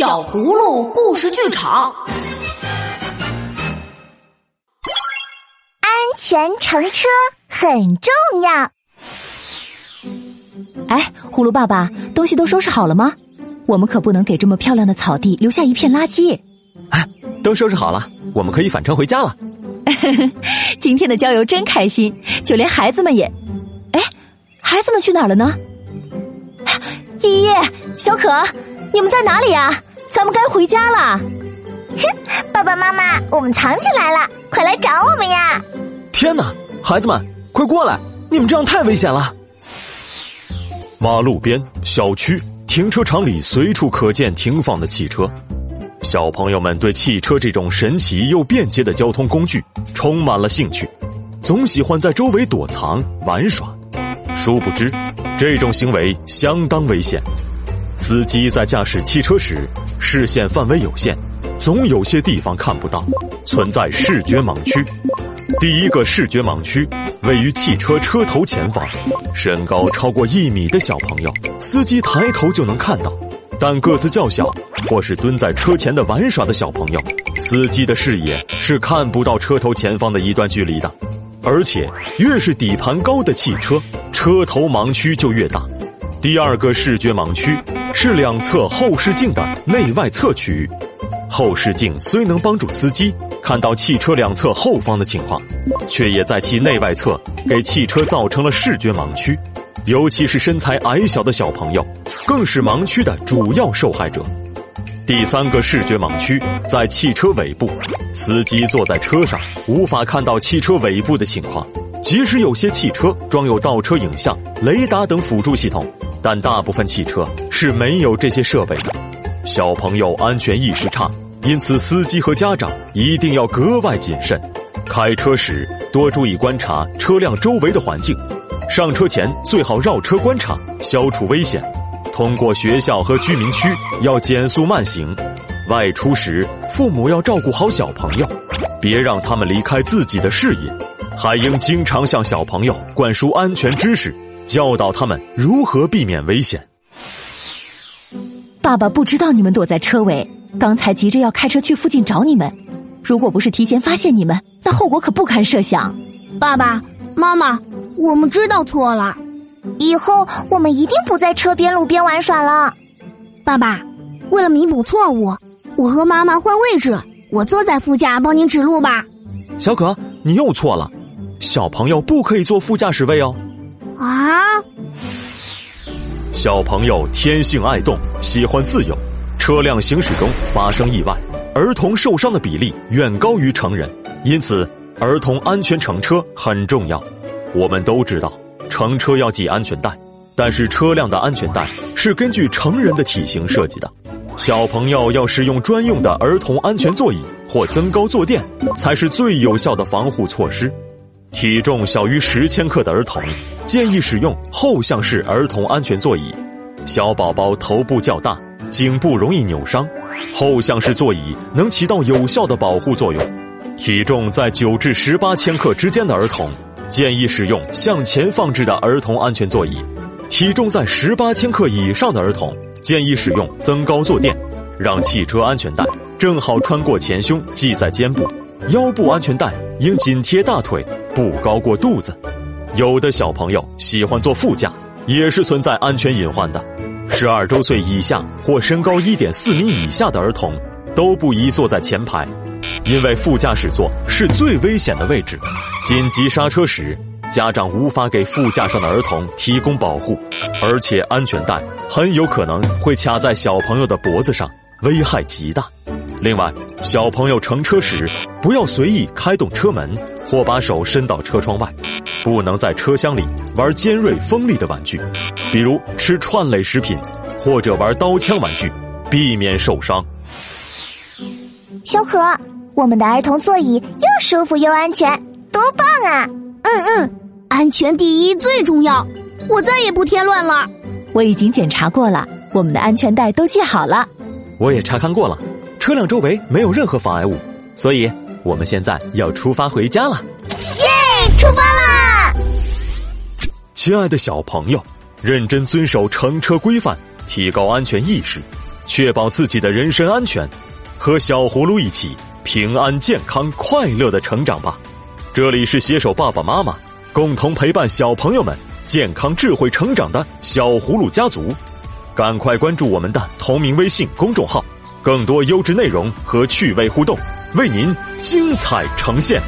小葫芦故事剧场，安全乘车很重要。哎，葫芦爸爸，东西都收拾好了吗？我们可不能给这么漂亮的草地留下一片垃圾。哎，都收拾好了，我们可以返程回家了。今天的郊游真开心，就连孩子们也……哎，孩子们去哪儿了呢？依依、小可，你们在哪里呀？咱们该回家了。哼，爸爸妈妈，我们藏起来了，快来找我们呀！天哪，孩子们，快过来！你们这样太危险了。马路边、小区、停车场里随处可见停放的汽车，小朋友们对汽车这种神奇又便捷的交通工具充满了兴趣，总喜欢在周围躲藏玩耍。殊不知，这种行为相当危险。司机在驾驶汽车时，视线范围有限，总有些地方看不到，存在视觉盲区。第一个视觉盲区位于汽车车头前方，身高超过一米的小朋友，司机抬头就能看到；但个子较小或是蹲在车前的玩耍的小朋友，司机的视野是看不到车头前方的一段距离的。而且，越是底盘高的汽车，车头盲区就越大。第二个视觉盲区是两侧后视镜的内外侧区域。后视镜虽能帮助司机看到汽车两侧后方的情况，却也在其内外侧给汽车造成了视觉盲区。尤其是身材矮小的小朋友，更是盲区的主要受害者。第三个视觉盲区在汽车尾部，司机坐在车上无法看到汽车尾部的情况。即使有些汽车装有倒车影像、雷达等辅助系统。但大部分汽车是没有这些设备的，小朋友安全意识差，因此司机和家长一定要格外谨慎。开车时多注意观察车辆周围的环境，上车前最好绕车观察，消除危险。通过学校和居民区要减速慢行。外出时父母要照顾好小朋友，别让他们离开自己的视野，还应经常向小朋友灌输安全知识。教导他们如何避免危险。爸爸不知道你们躲在车尾，刚才急着要开车去附近找你们。如果不是提前发现你们，那后果可不堪设想。爸爸妈妈，我们知道错了，以后我们一定不在车边路边玩耍了。爸爸，为了弥补错误，我和妈妈换位置，我坐在副驾帮您指路吧。小可，你又错了，小朋友不可以坐副驾驶位哦。啊！小朋友天性爱动，喜欢自由，车辆行驶中发生意外，儿童受伤的比例远高于成人，因此儿童安全乘车很重要。我们都知道，乘车要系安全带，但是车辆的安全带是根据成人的体型设计的，小朋友要使用专用的儿童安全座椅或增高坐垫，才是最有效的防护措施。体重小于十千克的儿童，建议使用后向式儿童安全座椅。小宝宝头部较大，颈部容易扭伤，后向式座椅能起到有效的保护作用。体重在九至十八千克之间的儿童，建议使用向前放置的儿童安全座椅。体重在十八千克以上的儿童，建议使用增高坐垫，让汽车安全带正好穿过前胸系在肩部，腰部安全带应紧贴大腿。不高过肚子，有的小朋友喜欢坐副驾，也是存在安全隐患的。十二周岁以下或身高一点四米以下的儿童都不宜坐在前排，因为副驾驶座是最危险的位置。紧急刹车时，家长无法给副驾上的儿童提供保护，而且安全带很有可能会卡在小朋友的脖子上，危害极大。另外，小朋友乘车时不要随意开动车门或把手伸到车窗外，不能在车厢里玩尖锐锋利的玩具，比如吃串类食品或者玩刀枪玩具，避免受伤。小可，我们的儿童座椅又舒服又安全，多棒啊！嗯嗯，安全第一最重要，我再也不添乱了。我已经检查过了，我们的安全带都系好了。我也查看过了。车辆周围没有任何妨碍物，所以我们现在要出发回家了。耶，出发啦！亲爱的小朋友，认真遵守乘车规范，提高安全意识，确保自己的人身安全，和小葫芦一起平安、健康、快乐的成长吧。这里是携手爸爸妈妈，共同陪伴小朋友们健康智慧成长的小葫芦家族。赶快关注我们的同名微信公众号，更多优质内容和趣味互动，为您精彩呈现。